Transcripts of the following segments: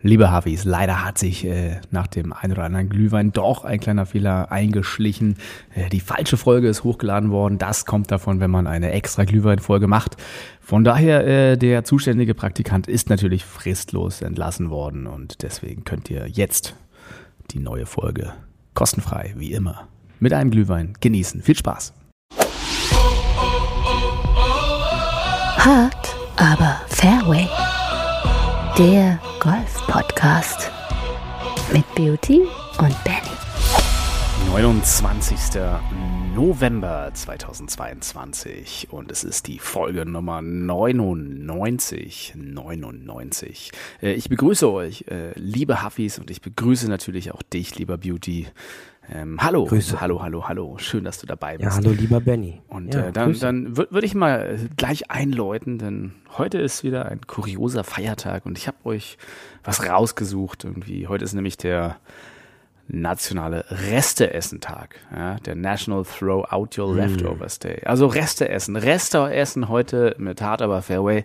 Liebe Hafis, leider hat sich äh, nach dem ein oder anderen Glühwein doch ein kleiner Fehler eingeschlichen. Äh, die falsche Folge ist hochgeladen worden. Das kommt davon, wenn man eine extra Glühwein-Folge macht. Von daher, äh, der zuständige Praktikant ist natürlich fristlos entlassen worden und deswegen könnt ihr jetzt die neue Folge kostenfrei, wie immer, mit einem Glühwein genießen. Viel Spaß! Hart, aber Fairway. Der Golf-Podcast mit Beauty und Benny. 29. November 2022 und es ist die Folge Nummer 99. 99. Äh, ich begrüße euch, äh, liebe Huffis, und ich begrüße natürlich auch dich, lieber Beauty. Ähm, hallo, Grüße. hallo, hallo, hallo. Schön, dass du dabei bist. Ja, hallo lieber Benny. Und ja, äh, dann, dann würde würd ich mal gleich einläuten, denn heute ist wieder ein kurioser Feiertag und ich habe euch was rausgesucht. Irgendwie heute ist nämlich der nationale Resteessen-Tag, ja, der National Throw Out Your Leftovers Day. Also Reste essen, Reste essen heute mit Hard aber Fairway.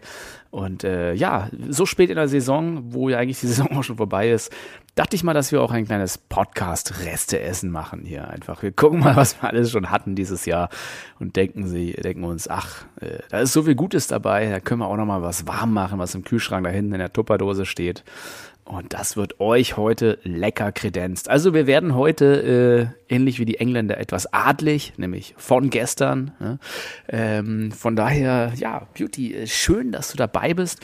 Und äh, ja, so spät in der Saison, wo ja eigentlich die Saison auch schon vorbei ist, dachte ich mal, dass wir auch ein kleines Podcast-Reste-Essen machen hier einfach. Wir gucken mal, was wir alles schon hatten dieses Jahr und denken sie, denken uns, ach, äh, da ist so viel Gutes dabei, da können wir auch noch mal was warm machen, was im Kühlschrank da hinten in der Tupperdose steht. Und das wird euch heute lecker kredenzt. Also wir werden heute, äh, ähnlich wie die Engländer, etwas adlig, nämlich von gestern. Ne? Ähm, von daher, ja, Beauty, äh, schön, dass du dabei bist.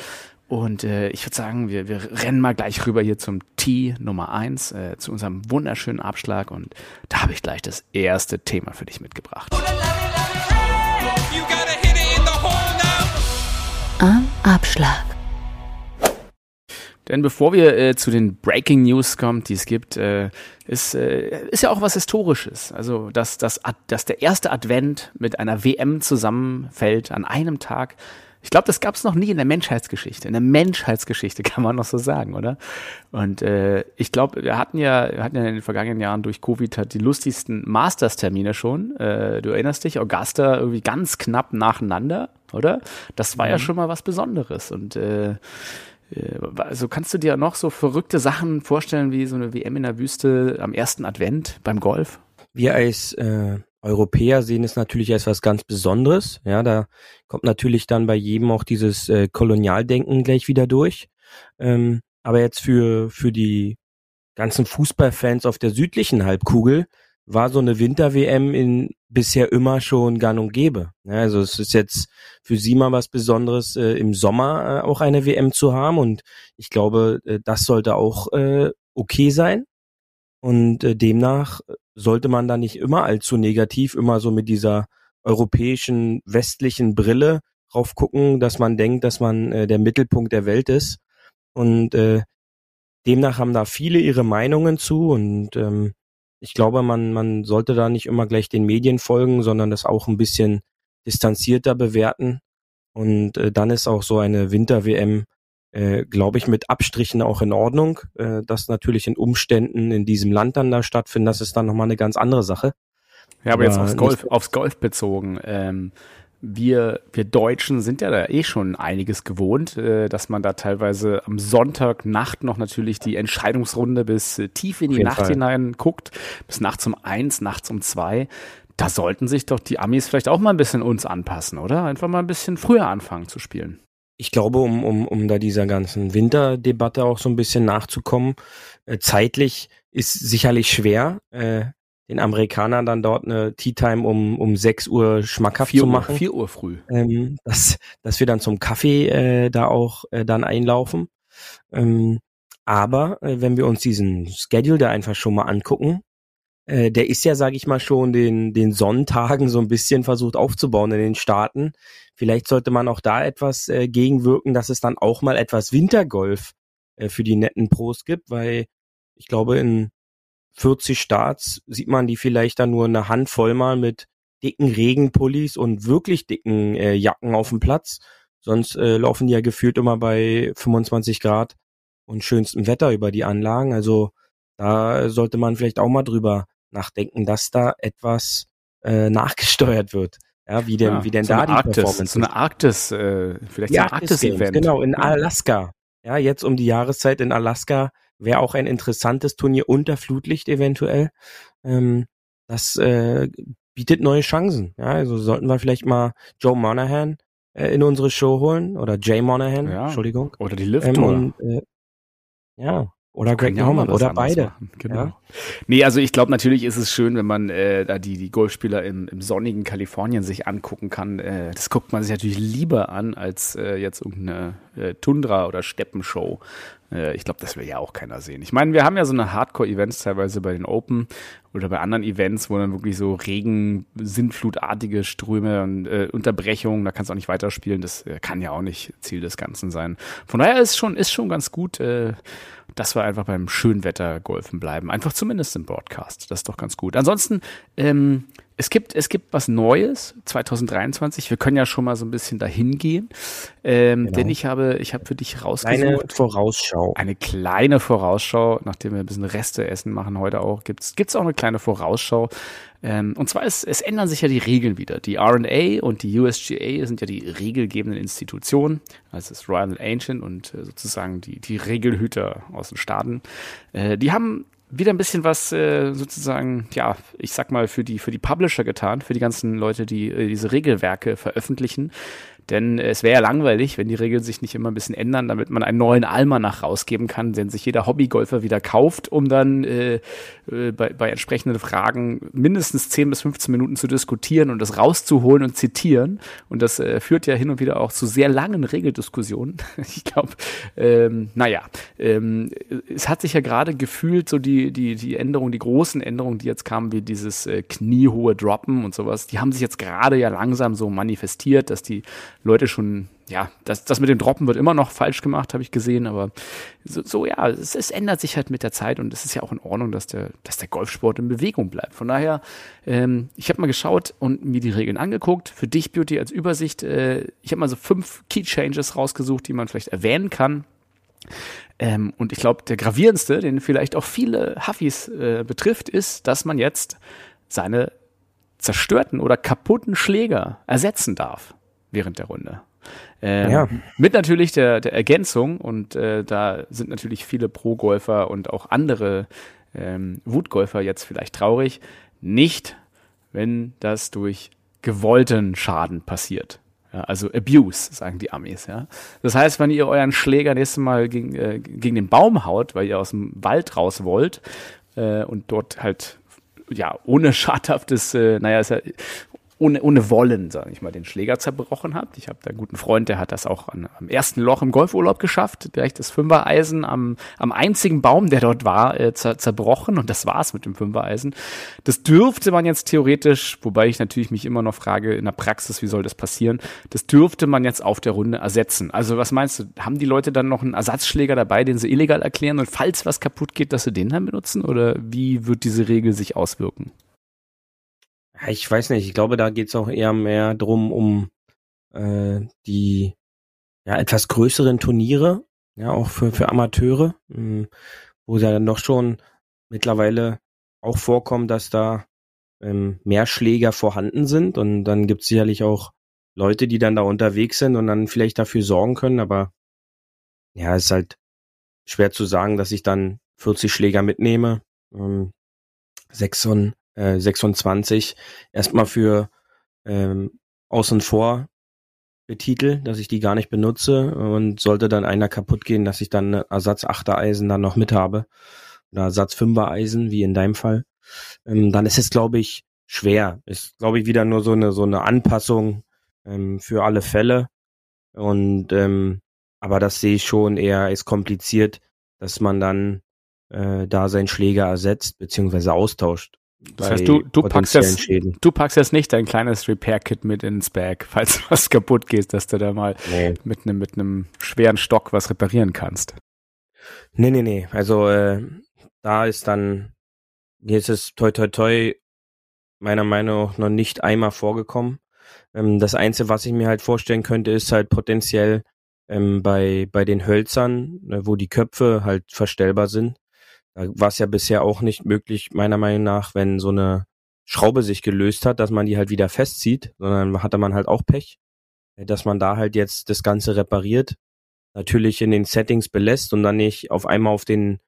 Und äh, ich würde sagen, wir, wir rennen mal gleich rüber hier zum T Nummer eins äh, zu unserem wunderschönen Abschlag. Und da habe ich gleich das erste Thema für dich mitgebracht. Am Abschlag. Denn bevor wir äh, zu den Breaking News kommen, die es gibt, äh, ist, äh, ist ja auch was Historisches. Also, dass, dass, dass der erste Advent mit einer WM zusammenfällt an einem Tag. Ich glaube, das gab es noch nie in der Menschheitsgeschichte. In der Menschheitsgeschichte kann man noch so sagen, oder? Und äh, ich glaube, wir hatten ja, wir hatten ja in den vergangenen Jahren durch Covid halt die lustigsten Masters-Termine schon. Äh, du erinnerst dich, Augusta irgendwie ganz knapp nacheinander, oder? Das war ja schon mal was Besonderes. Und äh, also kannst du dir noch so verrückte Sachen vorstellen wie so eine WM in der Wüste am ersten Advent beim Golf? Wir als äh, Europäer sehen es natürlich als was ganz Besonderes. Ja, da kommt natürlich dann bei jedem auch dieses äh, Kolonialdenken gleich wieder durch. Ähm, aber jetzt für für die ganzen Fußballfans auf der südlichen Halbkugel war so eine Winter-WM in bisher immer schon gang und gäbe. Also es ist jetzt für sie mal was Besonderes, äh, im Sommer äh, auch eine WM zu haben und ich glaube, äh, das sollte auch äh, okay sein. Und äh, demnach sollte man da nicht immer allzu negativ, immer so mit dieser europäischen, westlichen Brille drauf gucken, dass man denkt, dass man äh, der Mittelpunkt der Welt ist. Und äh, demnach haben da viele ihre Meinungen zu und ähm, ich glaube, man, man sollte da nicht immer gleich den Medien folgen, sondern das auch ein bisschen distanzierter bewerten. Und äh, dann ist auch so eine Winter-WM, äh, glaube ich, mit Abstrichen auch in Ordnung. Äh, das natürlich in Umständen in diesem Land dann da stattfinden, das ist dann nochmal eine ganz andere Sache. Ja, aber jetzt Ja, aufs Golf, aufs Golf bezogen. Ähm, wir, wir Deutschen sind ja da eh schon einiges gewohnt, äh, dass man da teilweise am Sonntagnacht noch natürlich die Entscheidungsrunde bis äh, tief in die Nacht Fall. hinein guckt, bis nachts um eins, nachts um zwei. Da sollten sich doch die Amis vielleicht auch mal ein bisschen uns anpassen, oder? Einfach mal ein bisschen früher anfangen zu spielen. Ich glaube, um, um, um da dieser ganzen Winterdebatte auch so ein bisschen nachzukommen, äh, zeitlich ist sicherlich schwer, äh, den Amerikanern dann dort eine Tea Time um, um 6 Uhr schmackhaft Vier zu Uhr, machen. vier Uhr früh. ähm, dass, dass wir dann zum Kaffee äh, da auch äh, dann einlaufen. Ähm, aber äh, wenn wir uns diesen Schedule da einfach schon mal angucken, äh, der ist ja, sage ich mal, schon den, den Sonntagen so ein bisschen versucht aufzubauen in den Staaten. Vielleicht sollte man auch da etwas äh, gegenwirken, dass es dann auch mal etwas Wintergolf äh, für die netten Pros gibt, weil ich glaube, in 40 Starts sieht man die vielleicht dann nur eine Handvoll mal mit dicken Regenpullis und wirklich dicken äh, Jacken auf dem Platz. Sonst äh, laufen die ja gefühlt immer bei 25 Grad und schönstem Wetter über die Anlagen. Also da sollte man vielleicht auch mal drüber nachdenken, dass da etwas äh, nachgesteuert wird. Ja, wie denn, Ja, wie denn so da die Arktis, Performance so eine. Arktis, äh, vielleicht so ein Arktis Arktis-Event. genau, in Alaska. Ja, jetzt um die Jahreszeit in Alaska wäre auch ein interessantes Turnier unter Flutlicht eventuell. Ähm, das äh, bietet neue Chancen. Ja, also sollten wir vielleicht mal Joe Monahan äh, in unsere Show holen oder Jay Monahan, Ja. Entschuldigung. Oder die Lift Ähm, und, äh, ja, oder Greg ja Norman oder beide. machen. Genau. Ja. Nee, also ich glaube, natürlich ist es schön, wenn man äh, da die, die Golfspieler im, im sonnigen Kalifornien sich angucken kann. Äh, das guckt man sich natürlich lieber an, als äh, jetzt irgendeine äh, Tundra- oder Steppenshow. Äh, ich glaube, das will ja auch keiner sehen. Ich meine, wir haben ja so eine Hardcore-Events teilweise bei den Open oder bei anderen Events, wo dann wirklich so Regen, Sintflutartige Ströme und äh, Unterbrechungen, da kannst du auch nicht weiterspielen. Das äh, kann ja auch nicht Ziel des Ganzen sein. Von daher ist schon, ist schon ganz gut, äh, dass wir einfach beim Schönwetter golfen bleiben. Einfach zumindest im Broadcast. Das ist doch ganz gut. Ansonsten, ähm, es gibt, es gibt was Neues 2023. Wir können ja schon mal so ein bisschen dahin gehen. Ähm, Genau. Denn ich habe, ich habe für dich Eine rausgesucht. Vorausschau. Eine kleine Vorausschau, nachdem wir ein bisschen Reste essen machen heute auch, gibt's gibt's auch eine kleine Vorausschau. Ähm, und zwar ist, es ändern sich ja die Regeln wieder. Die R&A und die USGA sind ja die regelgebenden Institutionen, also das Royal and Ancient und äh, sozusagen die, die Regelhüter aus den Staaten. Äh, die haben wieder ein bisschen was äh, sozusagen, ja, ich sag mal, für die, für die Publisher getan, für die ganzen Leute, die äh, diese Regelwerke veröffentlichen. Denn es wäre ja langweilig, wenn die Regeln sich nicht immer ein bisschen ändern, damit man einen neuen Almanach rausgeben kann, den sich jeder Hobbygolfer wieder kauft, um dann äh, äh, bei, bei entsprechenden Fragen mindestens 10 bis 15 Minuten zu diskutieren und das rauszuholen und zitieren. Und das äh, führt ja hin und wieder auch zu sehr langen Regeldiskussionen. Ich glaube, ähm, naja, ähm, es hat sich ja gerade gefühlt, so die, die, die Änderungen, die großen Änderungen, die jetzt kamen, wie dieses äh, kniehohe Droppen und sowas, die haben sich jetzt gerade ja langsam so manifestiert, dass die Leute schon, ja, das, das mit dem Droppen wird immer noch falsch gemacht, habe ich gesehen, aber so, so ja, es, es ändert sich halt mit der Zeit und es ist ja auch in Ordnung, dass der, dass der Golfsport in Bewegung bleibt. Von daher, ähm, ich habe mal geschaut und mir die Regeln angeguckt. Für dich, Beauty, als Übersicht, äh, ich habe mal so fünf Key Changes rausgesucht, die man vielleicht erwähnen kann. Ähm, und ich glaube, der gravierendste, den vielleicht auch viele Huffis äh, betrifft, ist, dass man jetzt seine zerstörten oder kaputten Schläger ersetzen darf während der Runde. Ähm, Ja. Mit natürlich der, der Ergänzung, und äh, da sind natürlich viele Pro-Golfer und auch andere ähm, Wutgolfer jetzt vielleicht traurig, nicht, wenn das durch gewollten Schaden passiert. Ja, also Abuse, sagen die Amis. Ja. Das heißt, wenn ihr euren Schläger nächstes Mal gegen, äh, gegen den Baum haut, weil ihr aus dem Wald raus wollt äh, und dort halt ja ohne schadhaftes, äh, naja, ist ja ohne, ohne Wollen, sage ich mal, den Schläger zerbrochen habt. Ich habe da einen guten Freund, der hat das auch an, am ersten Loch im Golfurlaub geschafft, direkt das Fünfereisen am, am einzigen Baum, der dort war, äh, zer, zerbrochen und das war's mit dem Fünfereisen. Das dürfte man jetzt theoretisch, wobei ich natürlich mich immer noch frage in der Praxis, wie soll das passieren, das dürfte man jetzt auf der Runde ersetzen. Also was meinst du, haben die Leute dann noch einen Ersatzschläger dabei, den sie illegal erklären und falls was kaputt geht, dass sie den dann benutzen oder wie wird diese Regel sich auswirken? Ja, Ich weiß nicht, ich glaube, da geht's auch eher mehr drum um äh, die ja etwas größeren Turniere, ja, auch für, für Amateure, mh, wo es ja dann doch schon mittlerweile auch vorkommt, dass da ähm, mehr Schläger vorhanden sind und dann gibt's sicherlich auch Leute, die dann da unterwegs sind und dann vielleicht dafür sorgen können, aber ja, es ist halt schwer zu sagen, dass ich dann 40 Schläger mitnehme. Ähm, 26, äh, 26 erstmal für ähm, außen vor betitel, dass ich die gar nicht benutze und sollte dann einer kaputt gehen, dass ich dann Ersatz Eisen dann noch mit habe oder Ersatz Fünfer Eisen wie in deinem Fall, ähm, dann ist es glaube ich schwer. Ist glaube ich wieder nur so eine so eine Anpassung ähm, für alle Fälle und ähm, aber das sehe ich schon eher als kompliziert, dass man dann äh, da seinen Schläger ersetzt beziehungsweise austauscht. Das heißt, du, du, packst jetzt, Schäden. du packst jetzt nicht dein kleines Repair-Kit mit ins Bag, falls was kaputt geht, dass du da mal Nee. mit einem mit einem schweren Stock was reparieren kannst. Nee, nee, nee. Also äh, da ist dann, hier ist es toi toi toi meiner Meinung nach noch nicht einmal vorgekommen. Ähm, das Einzige, was ich mir halt vorstellen könnte, ist halt potenziell ähm, bei, bei den Hölzern, ne, wo die Köpfe halt verstellbar sind. Da war es ja bisher auch nicht möglich, meiner Meinung nach, wenn so eine Schraube sich gelöst hat, dass man die halt wieder festzieht, sondern hatte man halt auch Pech, äh, dass man da halt jetzt das Ganze repariert. natürlich in den Settings belässt und dann nicht auf einmal auf den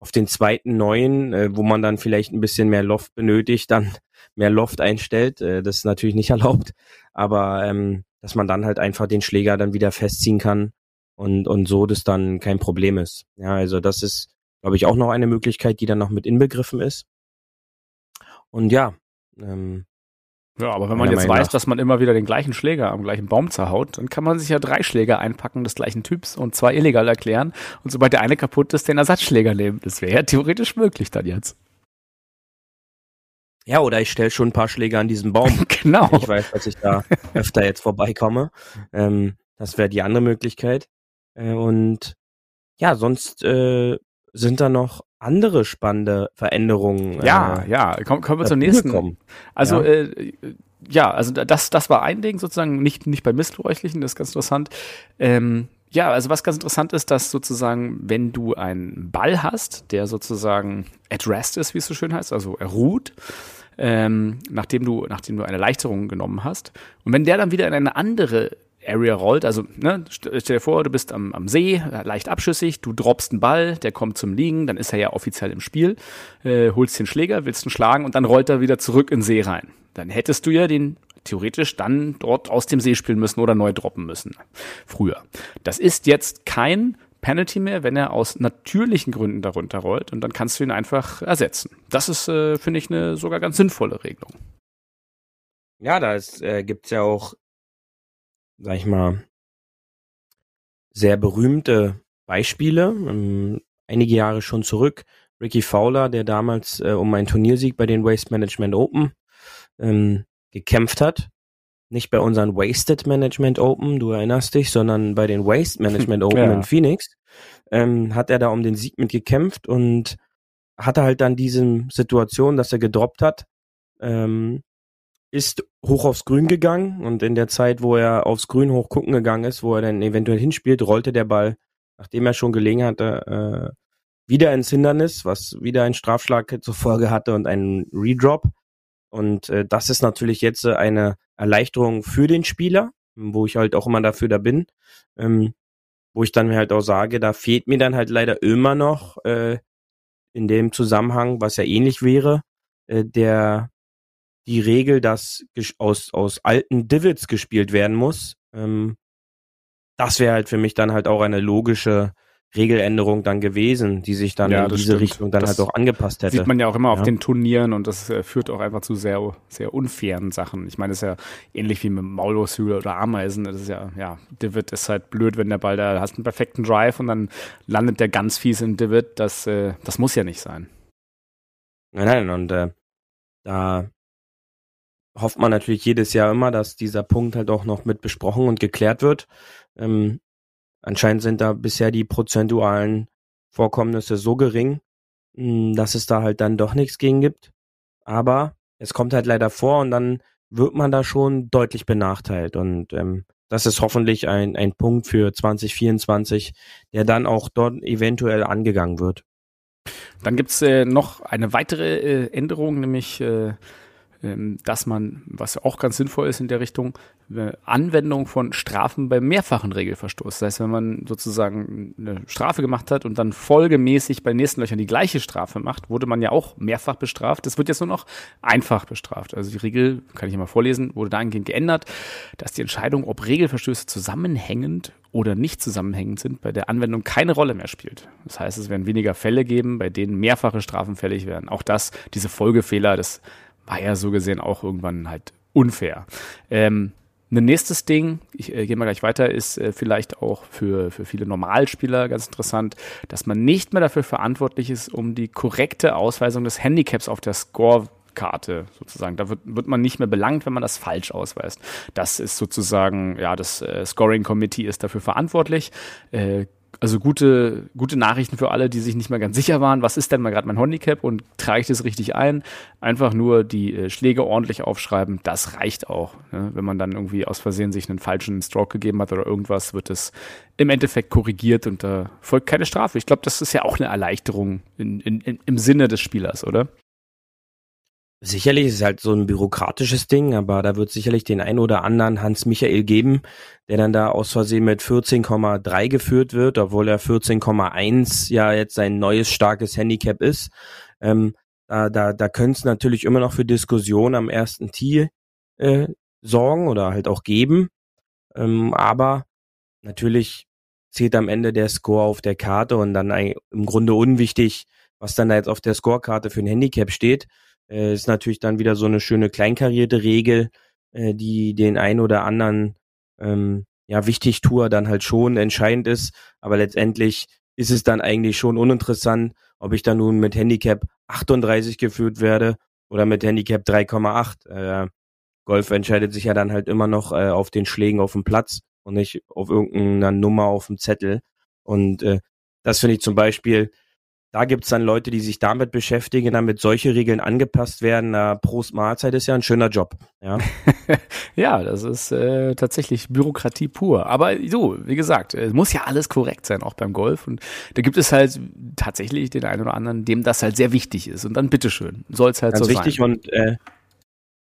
auf den zweiten neuen, äh, wo man dann vielleicht ein bisschen mehr Loft benötigt, dann mehr Loft einstellt. Äh, das ist natürlich nicht erlaubt, aber ähm, dass man dann halt einfach den Schläger dann wieder festziehen kann und und so das dann kein Problem ist. Ja, also das ist, glaube ich, auch noch eine Möglichkeit, die dann noch mit inbegriffen ist. Und ja, ähm, ja, aber wenn man jetzt weiß, nach. dass man immer wieder den gleichen Schläger am gleichen Baum zerhaut, dann kann man sich ja drei Schläger einpacken des gleichen Typs und zwei illegal erklären und sobald der eine kaputt ist, den Ersatzschläger nehmen. Das wäre ja theoretisch möglich dann jetzt. Ja, oder ich stelle schon ein paar Schläger an diesen Baum. genau. Ich weiß, dass ich da öfter jetzt vorbeikomme. Ähm, das wäre die andere Möglichkeit. Äh, und ja, sonst äh, sind da noch andere spannende Veränderungen. Ja, äh, ja, Komm, kommen wir zur nächsten. Kommen. Also ja. Äh, ja, also das, das war ein Ding sozusagen, nicht, nicht bei Missbräuchlichen, das ist ganz interessant. Ähm, ja, also was ganz interessant ist, dass sozusagen, wenn du einen Ball hast, der sozusagen at rest ist, wie es so schön heißt, also er ruht, ähm, nachdem du, nachdem du eine Erleichterung genommen hast, und wenn der dann wieder in eine andere Area rollt. Also ne, stell dir vor, du bist am, am See, leicht abschüssig, du droppst einen Ball, der kommt zum Liegen, dann ist er ja offiziell im Spiel, äh, holst den Schläger, willst ihn schlagen und dann rollt er wieder zurück in den See rein. Dann hättest du ja den theoretisch dann dort aus dem See spielen müssen oder neu droppen müssen. Früher. Das ist jetzt kein Penalty mehr, wenn er aus natürlichen Gründen darunter rollt und dann kannst du ihn einfach ersetzen. Das ist, äh, finde ich, eine sogar ganz sinnvolle Regelung. Ja, da äh, gibt es ja auch sag ich mal, sehr berühmte Beispiele. Ähm, einige Jahre schon zurück. Ricky Fowler, der damals äh, um einen Turniersieg bei den Waste Management Open ähm, gekämpft hat. Nicht bei unseren Wasted Management Open, du erinnerst dich, sondern bei den Waste Management Open ja. in Phoenix. Ähm, hat er da um den Sieg mitgekämpft und hatte halt dann diese Situation, dass er gedroppt hat, ähm, ist hoch aufs Grün gegangen und in der Zeit, wo er aufs Grün hoch gucken gegangen ist, wo er dann eventuell hinspielt, rollte der Ball, nachdem er schon gelegen hatte, äh, wieder ins Hindernis, was wieder einen Strafschlag zur Folge hatte und einen Redrop. Und äh, das ist natürlich jetzt eine Erleichterung für den Spieler, wo ich halt auch immer dafür da bin, ähm, wo ich dann halt auch sage, da fehlt mir dann halt leider immer noch äh, in dem Zusammenhang, was ja ähnlich wäre, äh, der die Regel, dass aus, aus alten Divots gespielt werden muss. Ähm, das wäre halt für mich dann halt auch eine logische Regeländerung dann gewesen, die sich dann ja, in diese stimmt. Richtung dann das halt auch angepasst hätte. Sieht man ja auch immer ja. auf den Turnieren und das äh, führt auch einfach zu sehr, sehr unfairen Sachen. Ich meine, das ist ja ähnlich wie mit Maulwurfshügel oder Ameisen. Das ist ja, ja, Divot ist halt blöd, wenn der Ball da, hast einen perfekten Drive und dann landet der ganz fies im Divot. Das, äh, das muss ja nicht sein. Nein, nein, und äh, da hofft man natürlich jedes Jahr immer, dass dieser Punkt halt auch noch mit besprochen und geklärt wird. Ähm, anscheinend sind da bisher die prozentualen Vorkommnisse so gering, hm, dass es da halt dann doch nichts gegen gibt. Aber es kommt halt leider vor und dann wird man da schon deutlich benachteilt. Und ähm, das ist hoffentlich ein, ein Punkt für 2024, der dann auch dort eventuell angegangen wird. Dann gibt's äh, noch eine weitere äh, Änderung, nämlich äh, dass man, was auch ganz sinnvoll ist in der Richtung, äh, Anwendung von Strafen beim mehrfachen Regelverstoß. Das heißt, wenn man sozusagen eine Strafe gemacht hat und dann folgemäßig bei nächsten Löchern die gleiche Strafe macht, wurde man ja auch mehrfach bestraft. Das wird jetzt nur noch einfach bestraft. Also die Regel, kann ich mal vorlesen, wurde dahingehend geändert, dass die Entscheidung, ob Regelverstöße zusammenhängend oder nicht zusammenhängend sind, bei der Anwendung keine Rolle mehr spielt. Das heißt, es werden weniger Fälle geben, bei denen mehrfache Strafen fällig werden. Auch das, diese Folgefehler, das war ja so gesehen auch irgendwann halt unfair. Ähm, ein nächstes Ding, ich äh, gehe mal gleich weiter, ist äh, vielleicht auch für, für viele Normalspieler ganz interessant, dass man nicht mehr dafür verantwortlich ist, um die korrekte Ausweisung des Handicaps auf der Scorekarte sozusagen. Da wird, wird man nicht mehr belangt, wenn man das falsch ausweist. Das ist sozusagen, ja, das äh, Scoring Committee ist dafür verantwortlich. Äh, also gute, gute Nachrichten für alle, die sich nicht mehr ganz sicher waren, was ist denn mal gerade mein Handicap und trage ich das richtig ein? Einfach nur die äh, Schläge ordentlich aufschreiben, das reicht auch. Ne? Wenn man dann irgendwie aus Versehen sich einen falschen Stroke gegeben hat oder irgendwas, wird es im Endeffekt korrigiert und da folgt keine Strafe. Ich glaube, das ist ja auch eine Erleichterung in, in, in, im Sinne des Spielers, oder? Sicherlich ist es halt so ein bürokratisches Ding, aber da wird sicherlich den ein oder anderen Hans Michael geben, der dann da aus Versehen mit 14,3 geführt wird, obwohl er 14,1 ja jetzt sein neues starkes Handicap ist. Ähm, da da, da könnte es natürlich immer noch für Diskussionen am ersten Tee äh, sorgen oder halt auch geben. Ähm, aber natürlich zählt am Ende der Score auf der Karte und dann im Grunde unwichtig, was dann da jetzt auf der Scorekarte für ein Handicap steht. Äh, ist natürlich dann wieder so eine schöne kleinkarierte Regel, äh, die den ein oder anderen ähm, ja wichtig Tour dann halt schon entscheidend ist. Aber letztendlich ist es dann eigentlich schon uninteressant, ob ich dann nun mit Handicap 38 geführt werde oder mit Handicap 3,8. Äh, Golf entscheidet sich ja dann halt immer noch äh, auf den Schlägen auf dem Platz und nicht auf irgendeiner Nummer auf dem Zettel. Und äh, das finde ich zum Beispiel da gibt's dann Leute, die sich damit beschäftigen, damit solche Regeln angepasst werden. Na, Prost Mahlzeit ist ja ein schöner Job. Ja, ja das ist äh, tatsächlich Bürokratie pur. Aber so, wie gesagt, es muss ja alles korrekt sein, auch beim Golf. Und da gibt es halt tatsächlich den einen oder anderen, dem das halt sehr wichtig ist. Und dann bitteschön, soll es halt Ganz so wichtig sein. und äh,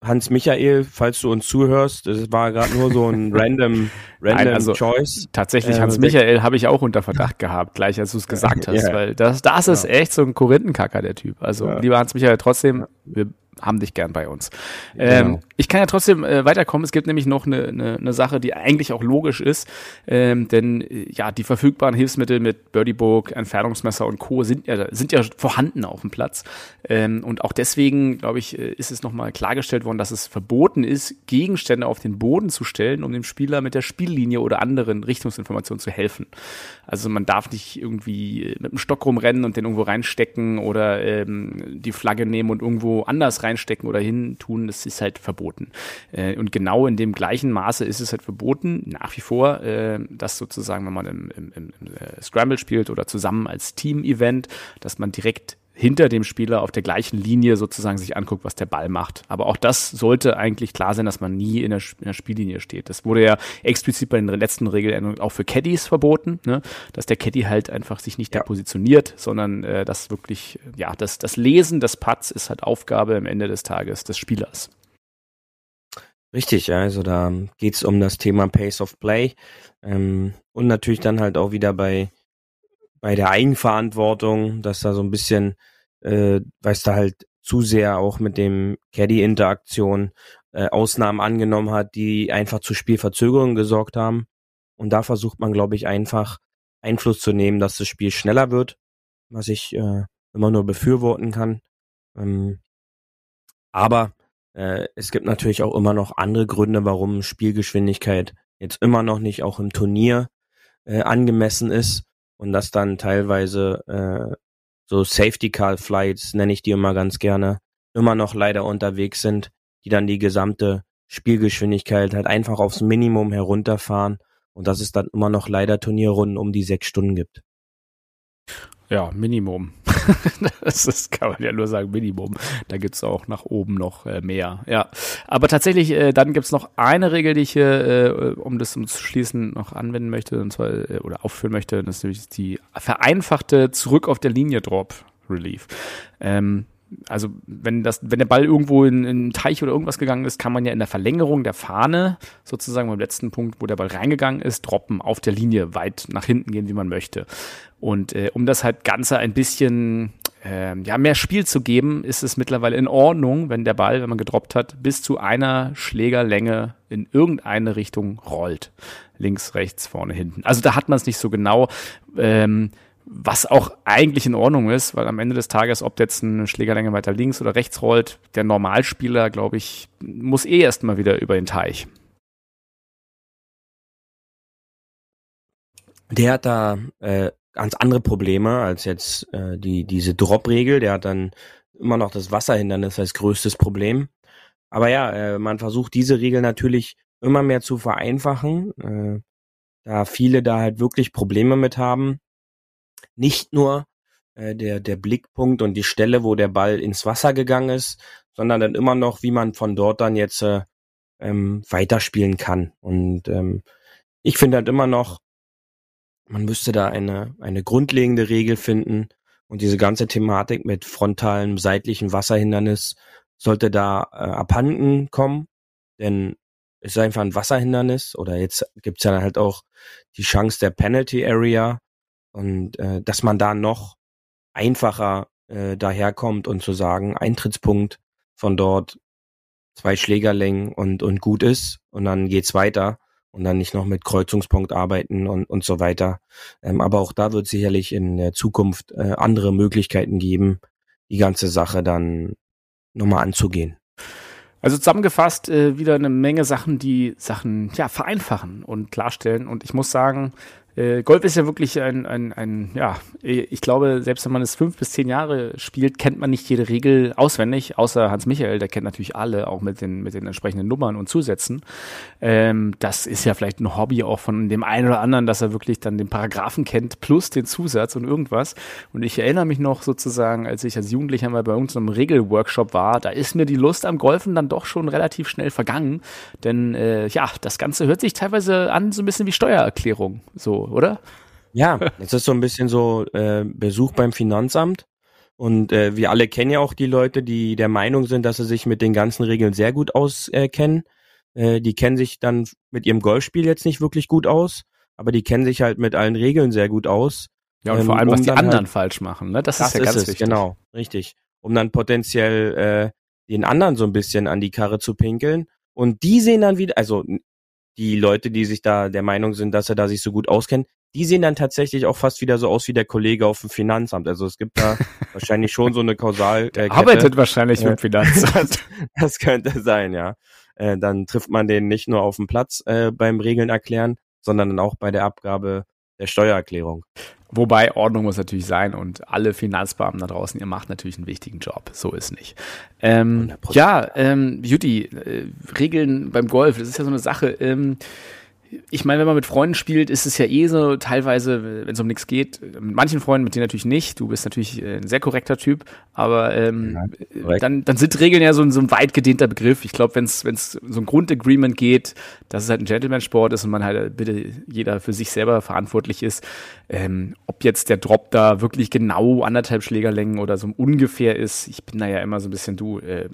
Hans Michael, falls du uns zuhörst, das war gerade nur so ein random, random Nein, also Choice. Tatsächlich, Äh, Hans der- Michael habe ich auch unter Verdacht gehabt, gleich als du es gesagt hast, Ja. weil das, das ist Ja. echt so ein Korinthenkacker, der Typ. Also, lieber Hans Michael, trotzdem, wir haben dich gern bei uns. Ähm, Genau. ich kann ja trotzdem äh, weiterkommen. Es gibt nämlich noch eine, eine, eine Sache, die eigentlich auch logisch ist, ähm, denn äh, ja, die verfügbaren Hilfsmittel mit Birdie-Book, Entfernungsmesser und Co. sind ja, sind ja vorhanden auf dem Platz. Ähm, und auch deswegen, glaube ich, äh, ist es nochmal klargestellt worden, dass es verboten ist, Gegenstände auf den Boden zu stellen, um dem Spieler mit der Spiellinie oder anderen Richtungsinformationen zu helfen. Also man darf nicht irgendwie äh, mit dem Stock rumrennen und den irgendwo reinstecken oder ähm, die Flagge nehmen und irgendwo anders reinstecken oder hin tun. Das ist halt verboten. Äh, und genau in dem gleichen Maße ist es halt verboten, nach wie vor, äh, dass sozusagen, wenn man im, im, im äh, Scramble spielt oder zusammen als Team-Event, dass man direkt hinter dem Spieler auf der gleichen Linie sozusagen sich anguckt, was der Ball macht. Aber auch das sollte eigentlich klar sein, dass man nie in der, in der Spiellinie steht. Das wurde ja explizit bei den letzten Regeländerungen auch für Caddies verboten, ne? dass der Caddy halt einfach sich nicht da Ja. positioniert, sondern äh, das wirklich, ja, das, das Lesen des Putts ist halt Aufgabe am Ende des Tages des Spielers. Richtig, ja, also da geht's um das Thema Pace of Play ähm, und natürlich dann halt auch wieder bei bei der Eigenverantwortung, dass da so ein bisschen, äh, weiß da halt zu sehr auch mit dem Caddy-Interaktion äh, Ausnahmen angenommen hat, die einfach zu Spielverzögerungen gesorgt haben. Und da versucht man, glaube ich, einfach Einfluss zu nehmen, dass das Spiel schneller wird, was ich äh, immer nur befürworten kann. Ähm, aber äh, es gibt natürlich auch immer noch andere Gründe, warum Spielgeschwindigkeit jetzt immer noch nicht auch im Turnier äh, angemessen ist und dass dann teilweise äh, so Safety Car Flights, nenne ich die immer ganz gerne, immer noch leider unterwegs sind, die dann die gesamte Spielgeschwindigkeit halt einfach aufs Minimum herunterfahren und dass es dann immer noch leider Turnierrunden um die sechs Stunden gibt. Ja, Minimum. das ist, kann man ja nur sagen, Minimum. Da gibt's auch nach oben noch äh, mehr. Ja. Aber tatsächlich, äh, dann gibt's noch eine Regel, die ich hier, äh, um das um zu schließen, noch anwenden möchte, und zwar, äh, oder aufführen möchte. Das ist nämlich die vereinfachte Zurück auf der Linie Drop Relief. Ähm, also wenn das, wenn der Ball irgendwo in, in einen Teich oder irgendwas gegangen ist, kann man ja in der Verlängerung der Fahne, sozusagen beim letzten Punkt, wo der Ball reingegangen ist, droppen, auf der Linie weit nach hinten gehen, wie man möchte. Und äh, um das halt Ganze ein bisschen ähm, ja, mehr Spiel zu geben, ist es mittlerweile in Ordnung, wenn der Ball, wenn man gedroppt hat, bis zu einer Schlägerlänge in irgendeine Richtung rollt. Links, rechts, vorne, hinten. Also da hat man es nicht so genau. Ähm, was auch eigentlich in Ordnung ist, weil am Ende des Tages, ob jetzt eine Schlägerlänge weiter links oder rechts rollt, der Normalspieler, glaube ich, muss eh erstmal wieder über den Teich. Der hat da äh, ganz andere Probleme als jetzt äh, die diese Drop-Regel. Der hat dann immer noch das Wasserhindernis als größtes Problem. Aber ja, äh, man versucht diese Regel natürlich immer mehr zu vereinfachen, äh, da viele da halt wirklich Probleme mit haben. Nicht nur äh, der der Blickpunkt und die Stelle, wo der Ball ins Wasser gegangen ist, sondern dann immer noch, wie man von dort dann jetzt äh, ähm, weiterspielen kann. Und ähm, ich finde halt immer noch, man müsste da eine, eine grundlegende Regel finden. Und diese ganze Thematik mit frontalem, seitlichen Wasserhindernis sollte da äh, abhanden kommen, denn es ist einfach ein Wasserhindernis oder jetzt gibt's ja halt auch die Chance der Penalty Area und äh, dass man da noch einfacher äh, daherkommt und zu sagen, Eintrittspunkt von dort zwei Schlägerlängen und, und gut ist und dann geht's weiter und dann nicht noch mit Kreuzungspunkt arbeiten und, und so weiter. Ähm, aber auch da wird sicherlich in der Zukunft äh, andere Möglichkeiten geben, die ganze Sache dann nochmal anzugehen. Also zusammengefasst äh, wieder eine Menge Sachen, die Sachen ja vereinfachen und klarstellen. Und ich muss sagen, Golf ist ja wirklich ein, ein, ein, ja, ich glaube, selbst wenn man es fünf bis zehn Jahre spielt, kennt man nicht jede Regel auswendig, außer Hans Michael, der kennt natürlich alle, auch mit den, mit den entsprechenden Nummern und Zusätzen. Ähm, das ist ja vielleicht ein Hobby auch von dem einen oder anderen, dass er wirklich dann den Paragraphen kennt, plus den Zusatz und irgendwas. Und ich erinnere mich noch sozusagen, als ich als Jugendlicher mal bei uns in einem Regelworkshop war, da ist mir die Lust am Golfen dann doch schon relativ schnell vergangen. Denn äh, ja, das Ganze hört sich teilweise an, so ein bisschen wie Steuererklärung. So, oder? Ja, es ist so ein bisschen so äh, Besuch beim Finanzamt. Und äh, wir alle kennen ja auch die Leute, die der Meinung sind, dass sie sich mit den ganzen Regeln sehr gut auskennen. Äh, die kennen sich dann mit ihrem Golfspiel jetzt nicht wirklich gut aus, aber die kennen sich halt mit allen Regeln sehr gut aus. Ja, und ähm, vor allem, um was die anderen halt, falsch machen. Ne? Das, das ist ja ganz es, wichtig. Genau, richtig. Um dann potenziell äh, den anderen so ein bisschen an die Karre zu pinkeln. Und die sehen dann wieder, also die Leute, die sich da der Meinung sind, dass er da sich so gut auskennt, die sehen dann tatsächlich auch fast wieder so aus wie der Kollege auf dem Finanzamt. Also es gibt da wahrscheinlich schon so eine Kausal. Äh, arbeitet wahrscheinlich äh, mit Finanzamt. Das, könnte sein, ja. Äh, dann trifft man den nicht nur auf dem Platz äh, beim Regeln erklären, sondern dann auch bei der Abgabe der Steuererklärung. Wobei Ordnung muss natürlich sein und alle Finanzbeamten da draußen, ihr macht natürlich einen wichtigen Job. So ist nicht. Ähm, ja, ähm, Beauty, äh, Regeln beim Golf, das ist ja so eine Sache. Ähm, ich meine, wenn man mit Freunden spielt, ist es ja eh so, teilweise, wenn es um nichts geht, mit manchen Freunden, mit denen natürlich nicht, du bist natürlich äh, ein sehr korrekter Typ, aber ähm, ja, dann, dann sind Regeln ja so ein, so ein weit gedehnter Begriff. Ich glaube, wenn es so ein Grundagreement geht, dass es halt ein Gentleman-Sport ist und man halt bitte jeder für sich selber verantwortlich ist, ähm, ob jetzt der Drop da wirklich genau anderthalb Schlägerlängen oder so ungefähr ist, ich bin da ja immer so ein bisschen du, äh,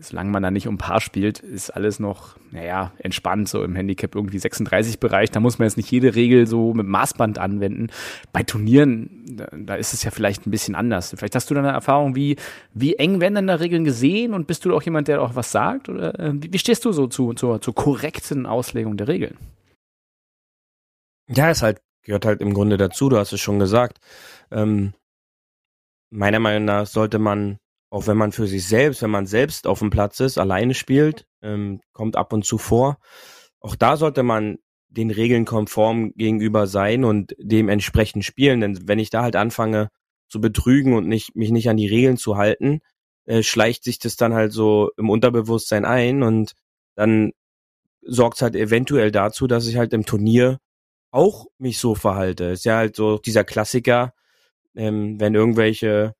solange man da nicht um Paar spielt, ist alles noch, naja, entspannt, so im Handicap irgendwie 36-Bereich. Da muss man jetzt nicht jede Regel so mit Maßband anwenden. Bei Turnieren, da, ist es ja vielleicht ein bisschen anders. Vielleicht hast du da eine Erfahrung, wie, wie eng werden denn da Regeln gesehen und bist du auch jemand, der auch was sagt? Oder äh, wie, wie, stehst du so zu, zur, zur korrekten Auslegung der Regeln? Ja, es halt, gehört halt im Grunde dazu, du hast es schon gesagt. Ähm, meiner Meinung nach sollte man auch wenn man für sich selbst, wenn man selbst auf dem Platz ist, alleine spielt, ähm, kommt ab und zu vor. Auch da sollte man den Regeln konform gegenüber sein und dementsprechend spielen. Denn wenn ich da halt anfange zu betrügen und nicht, mich nicht an die Regeln zu halten, äh, schleicht sich das dann halt so im Unterbewusstsein ein und dann sorgt es halt eventuell dazu, dass ich halt im Turnier auch mich so verhalte. Ist ja halt so dieser Klassiker, ähm, wenn irgendwelche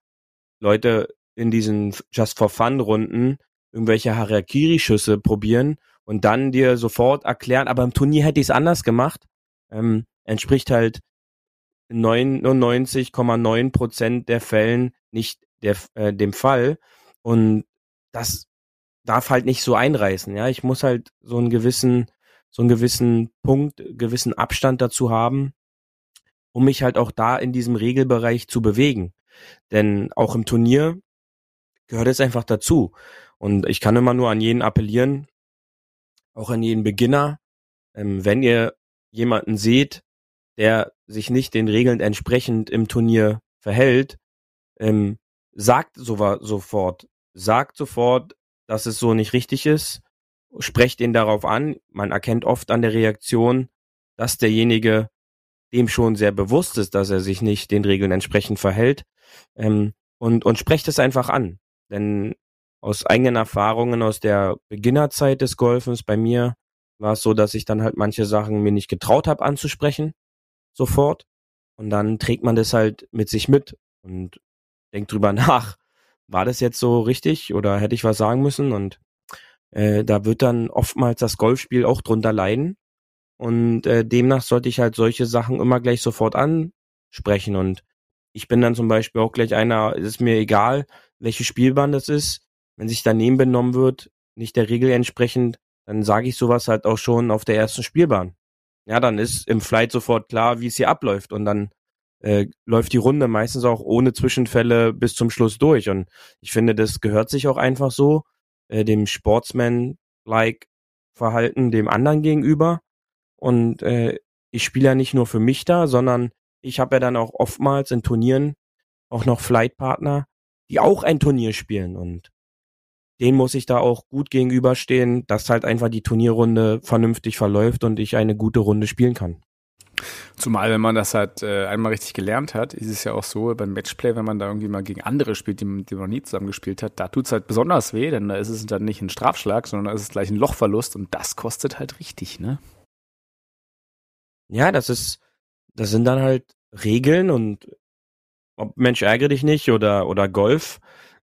Leute in diesen Just for Fun Runden irgendwelche Harakiri-Schüsse probieren und dann dir sofort erklären, aber im Turnier hätte ich es anders gemacht, ähm, entspricht halt 99,9 Prozent der Fällen nicht der, äh, dem Fall und das darf halt nicht so einreißen, ja. Ich muss halt so einen gewissen, so einen gewissen Punkt, gewissen Abstand dazu haben, um mich halt auch da in diesem Regelbereich zu bewegen. Denn auch im Turnier gehört es einfach dazu. Und ich kann immer nur an jeden appellieren, auch an jeden Beginner, ähm, wenn ihr jemanden seht, der sich nicht den Regeln entsprechend im Turnier verhält, ähm, sagt so, sofort, sagt sofort, dass es so nicht richtig ist, sprecht ihn darauf an. Man erkennt oft an der Reaktion, dass derjenige dem schon sehr bewusst ist, dass er sich nicht den Regeln entsprechend verhält ähm, und, und sprecht es einfach an. Denn aus eigenen Erfahrungen aus der Beginnerzeit des Golfens bei mir war es so, dass ich dann halt manche Sachen mir nicht getraut habe anzusprechen, sofort. Und dann trägt man das halt mit sich mit und denkt drüber nach, war das jetzt so richtig oder hätte ich was sagen müssen? Und äh, da wird dann oftmals das Golfspiel auch drunter leiden. Und äh, demnach sollte ich halt solche Sachen immer gleich sofort ansprechen. Und ich bin dann zum Beispiel auch gleich einer, ist mir egal, welche Spielbahn das ist. wenn sich daneben benommen wird, nicht der Regel entsprechend, dann sage ich sowas halt auch schon auf der ersten Spielbahn. Ja, dann ist im Flight sofort klar, wie es hier abläuft und dann äh, läuft die Runde meistens auch ohne Zwischenfälle bis zum Schluss durch. Und ich finde, das gehört sich auch einfach so, äh, dem Sportsman-like Verhalten dem anderen gegenüber. Und äh, ich spiele ja nicht nur für mich da, sondern ich habe ja dann auch oftmals in Turnieren auch noch Flightpartner, die auch ein Turnier spielen. Und denen muss ich da auch gut gegenüberstehen, dass halt einfach die Turnierrunde vernünftig verläuft und ich eine gute Runde spielen kann. Zumal, wenn man das halt äh, einmal richtig gelernt hat, ist es ja auch so beim Matchplay, wenn man da irgendwie mal gegen andere spielt, die, die man noch nie zusammen gespielt hat, da tut's halt besonders weh, denn da ist es dann nicht ein Strafschlag, sondern da ist es gleich ein Lochverlust und das kostet halt richtig, ne? Ja, das ist, das sind dann halt Regeln und ob Mensch ärgere dich nicht oder, oder Golf,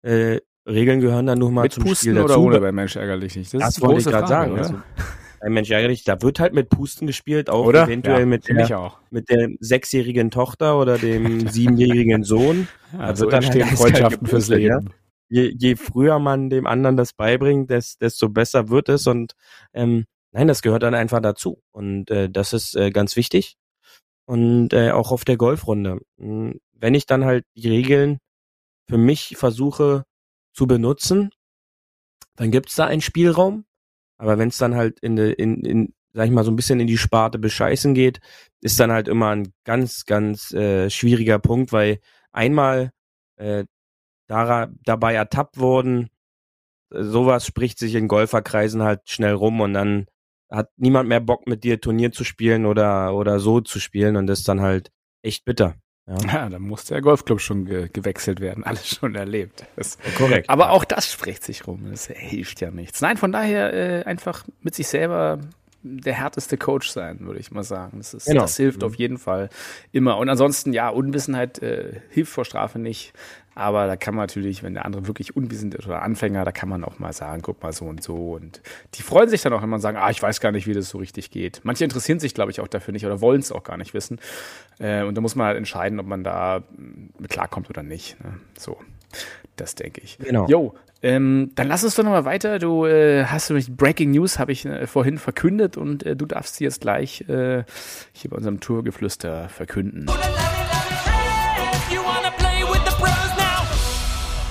äh, Regeln gehören dann nur mal Mit zum Pusten Spiel dazu. oder ohne bei Mensch ärgerlich nicht? Das, ist die wollte ich gerade sagen. Also, ein Mensch ärgere dich, da wird halt mit Pusten gespielt, auch Oder? eventuell ja, mit, der, mit der sechsjährigen Tochter oder dem siebenjährigen Sohn. Ja, Da so wird dann halt Freundschaften fürs gepustet, ja. Leben. Je, je früher man dem anderen das beibringt, des, desto besser wird es und ähm, nein, das gehört dann einfach dazu und äh, das ist äh, ganz wichtig und äh, auch auf der Golfrunde. Mh, Wenn ich dann halt die Regeln für mich versuche zu benutzen, dann gibt's da einen Spielraum, aber wenn es dann halt in, in, in, sag ich mal, so ein bisschen in die Sparte bescheißen geht, ist dann halt immer ein ganz, ganz äh, schwieriger Punkt, weil einmal äh, dara, dabei ertappt worden, sowas spricht sich in Golferkreisen halt schnell rum und dann hat niemand mehr Bock mit dir Turnier zu spielen oder oder so zu spielen und das ist dann halt echt bitter. Ja, Ja, dann muss der Golfclub schon ge gewechselt werden. Alles schon erlebt. Das, korrekt. aber auch das spricht sich rum. Das hilft ja nichts. Nein, von daher äh, einfach mit sich selber der härteste Coach sein, würde ich mal sagen. Das, ist, Genau. das hilft auf jeden Fall immer. Und ansonsten, ja, Unwissenheit äh, hilft vor Strafe nicht. Aber da kann man natürlich, wenn der andere wirklich unwissend ist oder Anfänger, da kann man auch mal sagen, guck mal so und so. Und die freuen sich dann auch, wenn man sagen, ah, ich weiß gar nicht, wie das so richtig geht. Manche interessieren sich, glaube ich, auch dafür nicht oder wollen es auch gar nicht wissen. Äh, und da muss man halt entscheiden, ob man da mm, mit klarkommt oder nicht. Ne? So, das denke ich. Genau. Jo, ähm, dann lass uns doch nochmal weiter. Du äh, hast nämlich Breaking News, habe ich äh, vorhin verkündet und äh, du darfst sie jetzt gleich äh, hier bei unserem Tourgeflüster verkünden.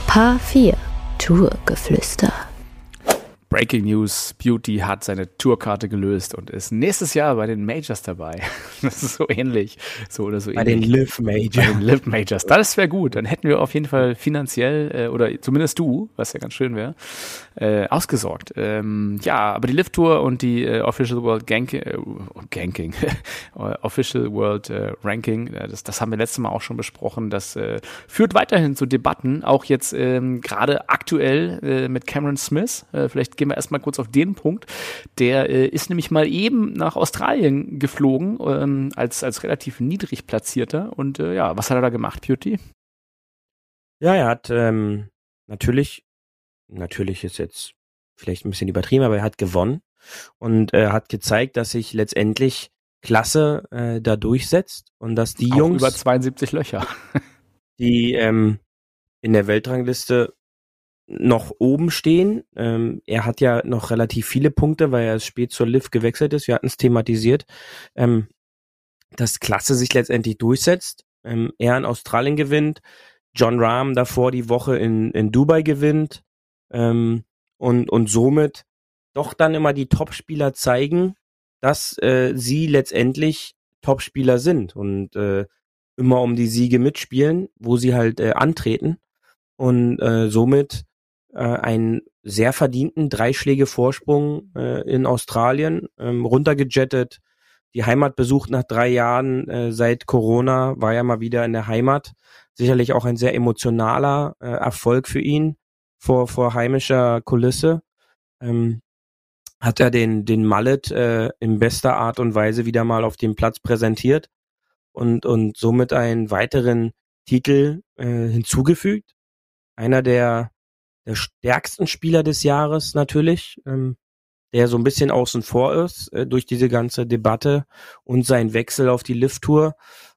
Paar 4 Tourgeflüster. Breaking News, Beauty hat seine Tourkarte gelöst und ist nächstes Jahr bei den Majors dabei. Das ist so ähnlich. So oder so bei den ähnlich. Live bei Major. den Live Majors. Das wäre gut. Dann hätten wir auf jeden Fall finanziell, äh, oder zumindest du, was ja ganz schön wäre, äh, ausgesorgt. Ähm, ja, aber die Live Tour und die äh, Official World Ganking, äh, Ganking, Official World äh, Ranking, äh, das, das haben wir letztes Mal auch schon besprochen. Das äh, führt weiterhin zu Debatten, auch jetzt ähm, gerade aktuell mit Cameron Smith. Vielleicht gehen wir erstmal kurz auf den Punkt. Der äh, ist nämlich mal eben nach Australien geflogen, ähm, als, als relativ niedrig platzierter. Und äh, ja, was hat er da gemacht, Beauty? Ja, er hat ähm, natürlich, natürlich ist jetzt vielleicht ein bisschen übertrieben, aber er hat gewonnen und er hat gezeigt, dass sich letztendlich Klasse äh, da durchsetzt und dass die Auch Jungs, über 72 Löcher. die ähm, in der Weltrangliste noch oben stehen. Ähm, er hat ja noch relativ viele Punkte, weil er spät zur Liv gewechselt ist. Wir hatten es thematisiert, ähm, dass Klasse sich letztendlich durchsetzt. Ähm, er in Australien gewinnt, John Rahm davor die Woche in, in Dubai gewinnt ähm, und, und somit doch dann immer die Topspieler zeigen, dass äh, sie letztendlich Topspieler sind und äh, immer um die Siege mitspielen, wo sie halt äh, antreten und äh, somit einen sehr verdienten drei Schläge Vorsprung äh, in Australien ähm, runtergejettet, die Heimat besucht nach drei Jahren äh, seit Corona, war ja mal wieder in der Heimat. Sicherlich auch ein sehr emotionaler äh, Erfolg für ihn vor, vor heimischer Kulisse. Ähm, hat er den, den Mallet äh, in bester Art und Weise wieder mal auf dem Platz präsentiert und, und somit einen weiteren Titel äh, hinzugefügt. Einer der, der stärksten Spieler des Jahres natürlich, ähm, der so ein bisschen außen vor ist äh, durch diese ganze Debatte und sein Wechsel auf die Lift-Tour,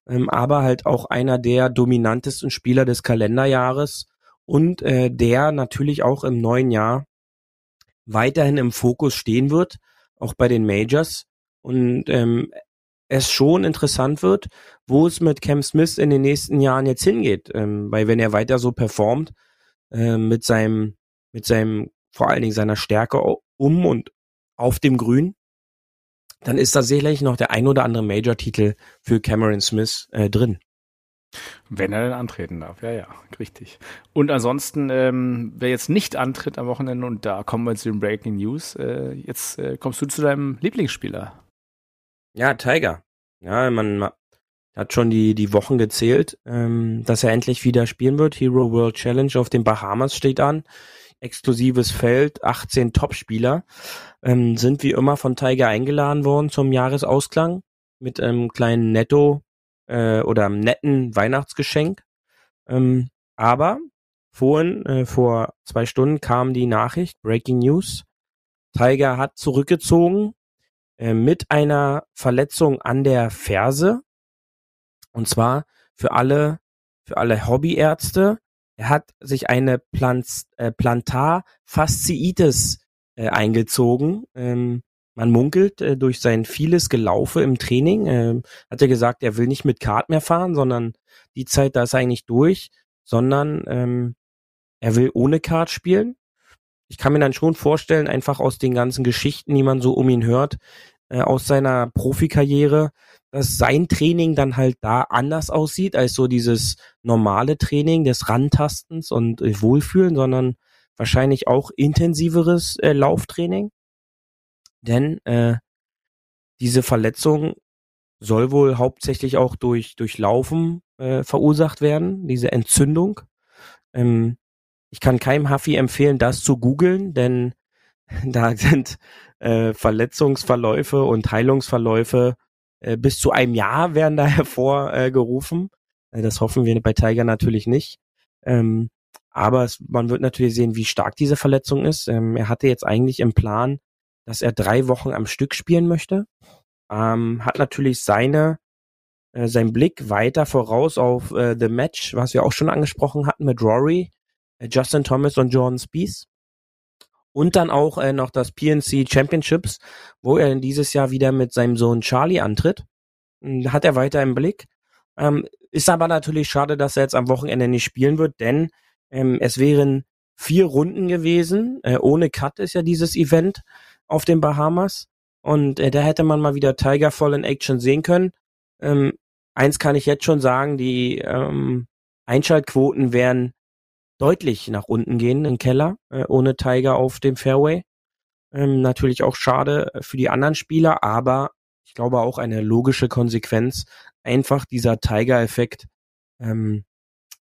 ähm, aber halt auch einer der dominantesten Spieler des Kalenderjahres und äh, der natürlich auch im neuen Jahr weiterhin im Fokus stehen wird, auch bei den Majors. Und ähm, es schon interessant wird, wo es mit Cam Smith in den nächsten Jahren jetzt hingeht, ähm, weil wenn er weiter so performt äh, mit seinem mit seinem vor allen Dingen seiner Stärke um und auf dem Grün, dann ist da sicherlich noch der ein oder andere Major-Titel für Cameron Smith äh, drin. Wenn er denn antreten darf, ja, ja, richtig. Und ansonsten, ähm, wer jetzt nicht antritt am Wochenende, und da kommen wir zu den Breaking News, äh, jetzt äh, kommst du zu deinem Lieblingsspieler. Ja, Tiger. Ja, man hat schon die, die Wochen gezählt, ähm, dass er endlich wieder spielen wird. Hero World Challenge auf den Bahamas steht an. Exklusives Feld, 18 Topspieler. Ähm, sind wie immer von Tiger eingeladen worden zum Jahresausklang mit einem kleinen Netto äh, oder einem netten Weihnachtsgeschenk. Ähm, aber vorhin, äh, vor zwei Stunden kam die Nachricht, Breaking News. Tiger hat zurückgezogen äh, mit einer Verletzung an der Ferse. Und zwar für alle, für alle Hobbyärzte. Er hat sich eine Plant, äh, Plantarfasziitis äh, eingezogen. Ähm, man munkelt äh, durch sein vieles Gelaufe im Training. Äh, hat er gesagt, er will nicht mit Kart mehr fahren, sondern die Zeit, da ist er eigentlich durch, sondern ähm, er will ohne Kart spielen. Ich kann mir dann schon vorstellen, einfach aus den ganzen Geschichten, die man so um ihn hört, äh, aus seiner Profikarriere, dass sein Training dann halt da anders aussieht als so dieses normale Training des Rantastens und äh, Wohlfühlen, sondern wahrscheinlich auch intensiveres äh, Lauftraining. Denn äh, diese Verletzung soll wohl hauptsächlich auch durch, durch Laufen äh, verursacht werden, diese Entzündung. Ähm, ich kann keinem Huffy empfehlen, das zu googeln, denn da sind äh, Verletzungsverläufe und Heilungsverläufe äh, bis zu einem Jahr werden da hervorgerufen. Äh, das hoffen wir bei Tiger natürlich nicht. Ähm, aber es, man wird natürlich sehen, wie stark diese Verletzung ist. Ähm, er hatte jetzt eigentlich im Plan, dass er drei Wochen am Stück spielen möchte. Ähm, hat natürlich seine äh, sein Blick weiter voraus auf äh, The Match, was wir auch schon angesprochen hatten mit Rory, äh, Justin Thomas und Jordan Spieth. Und dann auch äh, noch das PNC Championships, wo er dieses Jahr wieder mit seinem Sohn Charlie antritt. Hm, hat er weiter im Blick. Ähm, ist aber natürlich schade, dass er jetzt am Wochenende nicht spielen wird, denn ähm, es wären vier Runden gewesen. Äh, ohne Cut ist ja dieses Event auf den Bahamas. Und äh, da hätte man mal wieder Tiger voll in Action sehen können. Ähm, eins kann ich jetzt schon sagen, die ähm, Einschaltquoten wären deutlich nach unten gehen im Keller, äh, ohne Tiger auf dem Fairway. Ähm, natürlich auch schade für die anderen Spieler, aber ich glaube auch eine logische Konsequenz. Einfach dieser Tiger-Effekt ähm,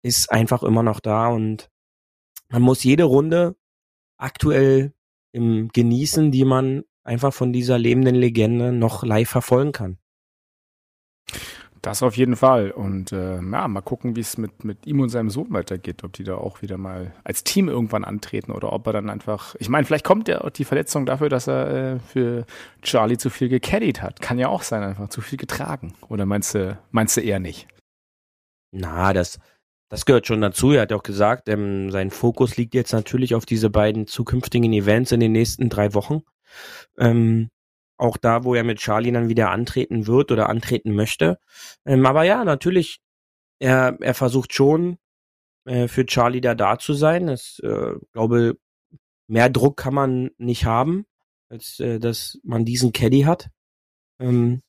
ist einfach immer noch da und man muss jede Runde aktuell im genießen, die man einfach von dieser lebenden Legende noch live verfolgen kann. Das auf jeden Fall. Und äh, ja, mal gucken, wie es mit, mit ihm und seinem Sohn weitergeht, ob die da auch wieder mal als Team irgendwann antreten oder ob er dann einfach. Ich meine, vielleicht kommt ja die Verletzung dafür, dass er äh, für Charlie zu viel gecaddied hat. Kann ja auch sein, einfach zu viel getragen. Oder meinst du, meinst du eher nicht? Na, das, das gehört schon dazu. Er hat auch gesagt, ähm, sein Fokus liegt jetzt natürlich auf diese beiden zukünftigen Events in den nächsten drei Wochen. Ähm, auch da, wo er mit Charlie dann wieder antreten wird oder antreten möchte. Ähm, aber ja, natürlich, er, er versucht schon, äh, für Charlie da da zu sein. Ich äh, glaube, mehr Druck kann man nicht haben, als äh, dass man diesen Caddy hat. Ähm,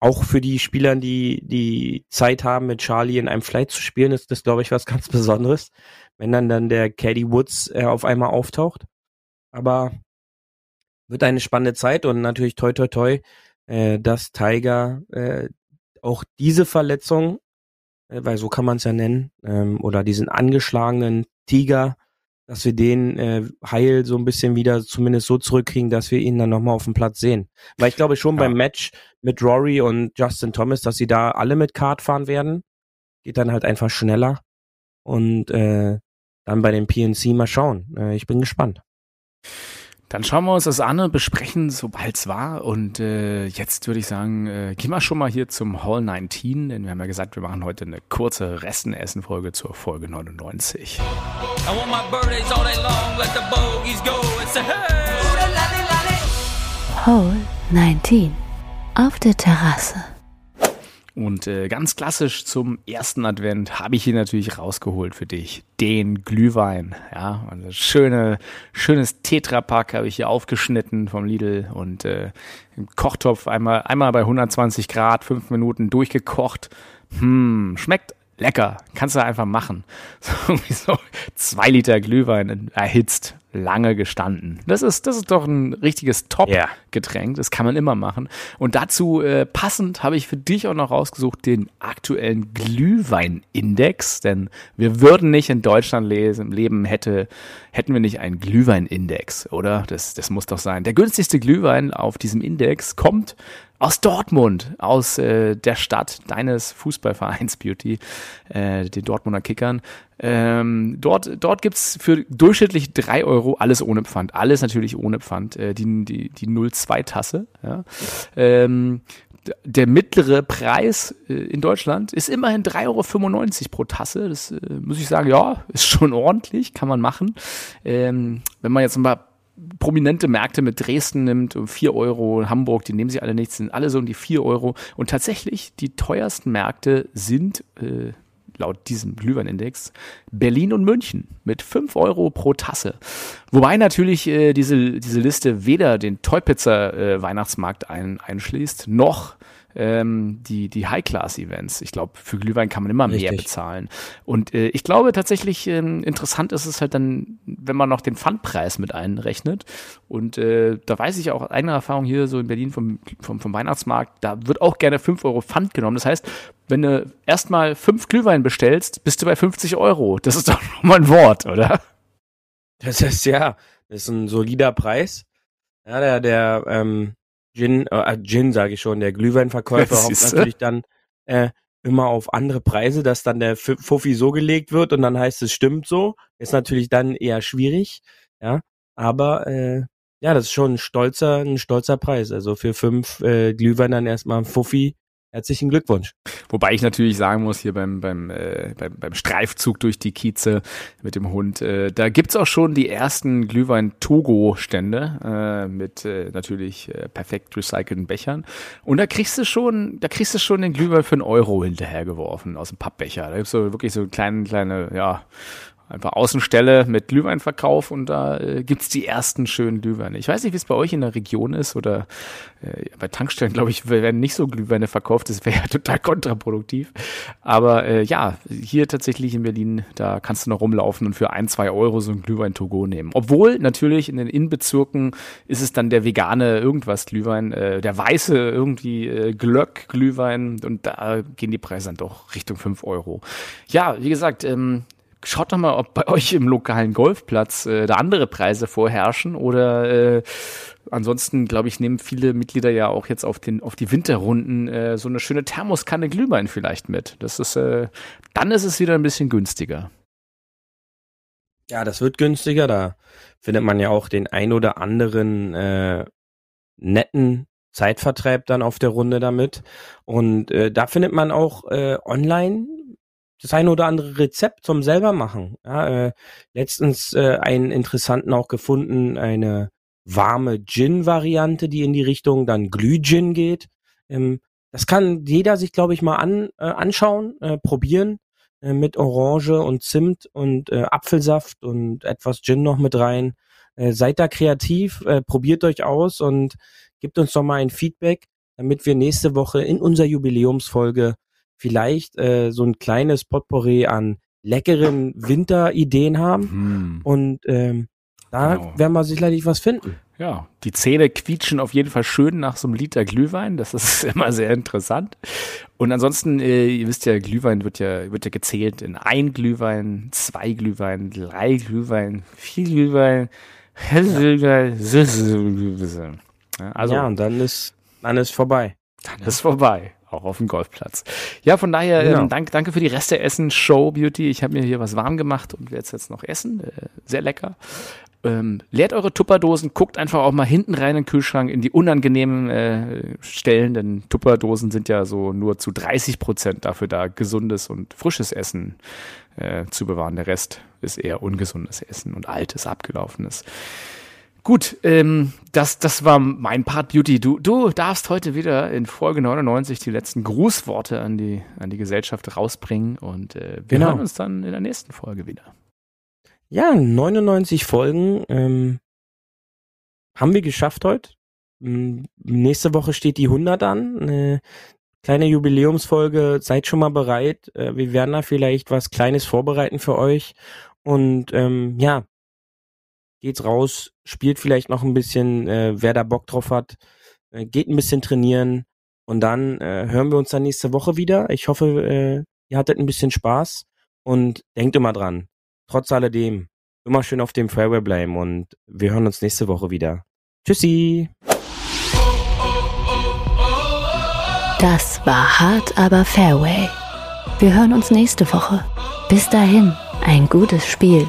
auch für die Spieler, die die Zeit haben, mit Charlie in einem Flight zu spielen, ist das, glaube ich, was ganz Besonderes, wenn dann dann der Caddy Woods äh, auf einmal auftaucht. Aber wird eine spannende Zeit und natürlich toi toi toi, äh, dass Tiger äh, auch diese Verletzung, äh, weil so kann man es ja nennen, ähm, oder diesen angeschlagenen Tiger, dass wir den äh, heil so ein bisschen wieder zumindest so zurückkriegen, dass wir ihn dann nochmal auf dem Platz sehen. Weil ich glaube schon ja. beim Match mit Rory und Justin Thomas, dass sie da alle mit Kart fahren werden. Geht dann halt einfach schneller. Und äh, dann bei dem PNC mal schauen. Äh, ich bin gespannt. Dann schauen wir uns das an und besprechen, sobald es war. Und äh, jetzt würde ich sagen, äh, gehen wir schon mal hier zum Hall 19, denn wir haben ja gesagt, wir machen heute eine kurze Resten-Essen-Folge zur Folge 99. I want my birthdays all day long, let the bogeys go and say, hey! Hole 19. Auf der Terrasse. Und äh, ganz klassisch zum ersten Advent habe ich hier natürlich rausgeholt für dich den Glühwein. Ja, also schöne, schönes Tetrapack habe ich hier aufgeschnitten vom Lidl und äh, im Kochtopf einmal, einmal bei 120 Grad, fünf Minuten durchgekocht. Hm, schmeckt lecker. Kannst du einfach machen. So, so zwei Liter Glühwein erhitzt, lange gestanden. Das ist, das ist doch ein richtiges Top-Getränk. Das kann man immer machen. Und dazu äh, passend habe ich für dich auch noch rausgesucht den aktuellen Glühweinindex. Denn wir würden nicht in Deutschland lesen, leben, hätte, hätten wir nicht einen Glühweinindex, oder? Das, das muss doch sein. Der günstigste Glühwein auf diesem Index kommt aus Dortmund, aus äh, der Stadt deines Fußballvereins Beauty, äh, den Dortmunder Kickern. Ähm, dort dort gibt's für durchschnittlich drei Euro alles ohne Pfand. Alles natürlich ohne Pfand. Äh, die, die, die 02-Tasse. Ja. Ähm, der mittlere Preis äh, in Deutschland ist immerhin 3,95 Euro pro Tasse. Das äh, muss ich sagen, ja, ist schon ordentlich, kann man machen. Ähm, wenn man jetzt mal prominente Märkte mit Dresden nimmt, um 4 Euro, Hamburg, die nehmen sich alle nichts, sind alle so um die 4 Euro. Und tatsächlich, die teuersten Märkte sind, äh, laut diesem Glühweinindex, Berlin und München mit 5 Euro pro Tasse. Wobei natürlich äh, diese, diese Liste weder den Teupitzer äh, Weihnachtsmarkt ein, einschließt, noch ähm, die, die High-Class-Events. Ich glaube, für Glühwein kann man immer mehr Richtig. bezahlen. Und äh, ich glaube tatsächlich, ähm, interessant ist es halt dann, wenn man noch den Pfandpreis mit einrechnet. Und äh, da weiß ich auch aus eigener Erfahrung hier so in Berlin vom, vom, vom Weihnachtsmarkt, da wird auch gerne 5 Euro Pfand genommen. Das heißt, wenn du erstmal fünf Glühwein bestellst, bist du bei 50 Euro. Das ist doch schon mal ein Wort, oder? Das ist ja, das ist ein solider Preis. Ja, der, der ähm, Gin, äh, Gin sage ich schon, der Glühweinverkäufer hofft natürlich dann äh, immer auf andere Preise, dass dann der Fuffi so gelegt wird und dann heißt es stimmt so. Ist natürlich dann eher schwierig, ja. Aber äh, ja, das ist schon ein stolzer, ein stolzer Preis. Also für fünf äh, Glühwein dann erstmal ein Fuffi. Herzlichen Glückwunsch. Wobei ich natürlich sagen muss, hier beim, beim, äh, beim, beim Streifzug durch die Kieze mit dem Hund, äh, da gibt's auch schon die ersten Glühwein-Togo-Stände äh, mit äh, natürlich äh, perfekt recycelten Bechern. Und da kriegst du schon, da kriegst du schon den Glühwein für einen Euro hinterhergeworfen aus dem Pappbecher. Da gibt's so wirklich so kleine, kleine, ja, einfach Außenstelle mit Glühweinverkauf und da äh, gibt's die ersten schönen Glühweine. Ich weiß nicht, wie es bei euch in der Region ist oder äh, bei Tankstellen, glaube ich, werden nicht so Glühweine verkauft. Das wäre ja total kontraproduktiv. Aber äh, ja, hier tatsächlich in Berlin, da kannst du noch rumlaufen und für ein, zwei Euro so ein Glühwein-Togo nehmen. Obwohl natürlich in den Innenbezirken ist es dann der vegane irgendwas Glühwein, äh, der weiße irgendwie äh, Glöck Glühwein und da gehen die Preise dann doch Richtung fünf Euro. Ja, wie gesagt, ähm, Schaut doch mal, ob bei euch im lokalen Golfplatz äh, da andere Preise vorherrschen oder äh, ansonsten, glaube ich, nehmen viele Mitglieder ja auch jetzt auf den auf die Winterrunden äh, so eine schöne Thermoskanne Glühwein vielleicht mit. Das ist äh, dann ist es wieder ein bisschen günstiger. Ja, das wird günstiger. Da findet man ja auch den ein oder anderen äh, netten Zeitvertreib dann auf der Runde damit. Und äh, da findet man auch äh, online das ein oder andere Rezept zum selber machen. Ja, äh, letztens äh, einen interessanten auch gefunden, eine warme Gin-Variante, die in die Richtung dann Glühgin geht. Ähm, das kann jeder sich, glaube ich, mal an, äh, anschauen, äh, probieren äh, mit Orange und Zimt und äh, Apfelsaft und etwas Gin noch mit rein. Äh, seid da kreativ, äh, probiert euch aus und gebt uns doch mal ein Feedback, damit wir nächste Woche in unserer Jubiläumsfolge vielleicht äh, so ein kleines Potpourri an leckeren Winterideen haben. Hm. Und ähm, da Genau. werden wir sicherlich was finden. Ja, die Zähne quietschen auf jeden Fall schön nach so einem Liter Glühwein. Das ist immer sehr interessant. Und ansonsten, äh, ihr wisst ja, Glühwein wird ja, wird ja gezählt in ein Glühwein, zwei Glühwein, drei Glühwein, vier Glühwein, Glühwein. Ja, also, ja, und dann ist, dann ist vorbei. dann ist vorbei. Auch auf dem Golfplatz. Ja, von daher, Genau. ähm, danke, danke für die Reste Essen Show Beauty. Ich habe mir hier was warm gemacht und werde es jetzt noch essen. Äh, sehr lecker. ähm, leert eure Tupperdosen, guckt einfach auch mal hinten rein in den Kühlschrank in die unangenehmen äh, Stellen, denn Tupperdosen sind ja so nur zu 30 Prozent dafür da, gesundes und frisches Essen äh, zu bewahren. Der Rest ist eher ungesundes Essen und altes, abgelaufenes. Gut, ähm, das, das war mein Part Beauty. Du, du darfst heute wieder in Folge 99 die letzten Grußworte an die, an die Gesellschaft rausbringen und äh, wir Genau. hören uns dann in der nächsten Folge wieder. Ja, 99 Folgen ähm, haben wir geschafft heute. M, Nächste Woche steht die 100 an. Eine kleine Jubiläumsfolge. Seid schon mal bereit. Äh, wir werden da vielleicht was Kleines vorbereiten für euch. Und ähm, ja, geht's raus, spielt vielleicht noch ein bisschen, äh, wer da Bock drauf hat. Äh, geht ein bisschen trainieren. Und dann äh, hören wir uns dann nächste Woche wieder. Ich hoffe, äh, ihr hattet ein bisschen Spaß. Und denkt immer dran, trotz alledem, immer schön auf dem Fairway bleiben und wir hören uns nächste Woche wieder. Tschüssi! Das war hart, aber Fairway. Wir hören uns nächste Woche. Bis dahin, ein gutes Spiel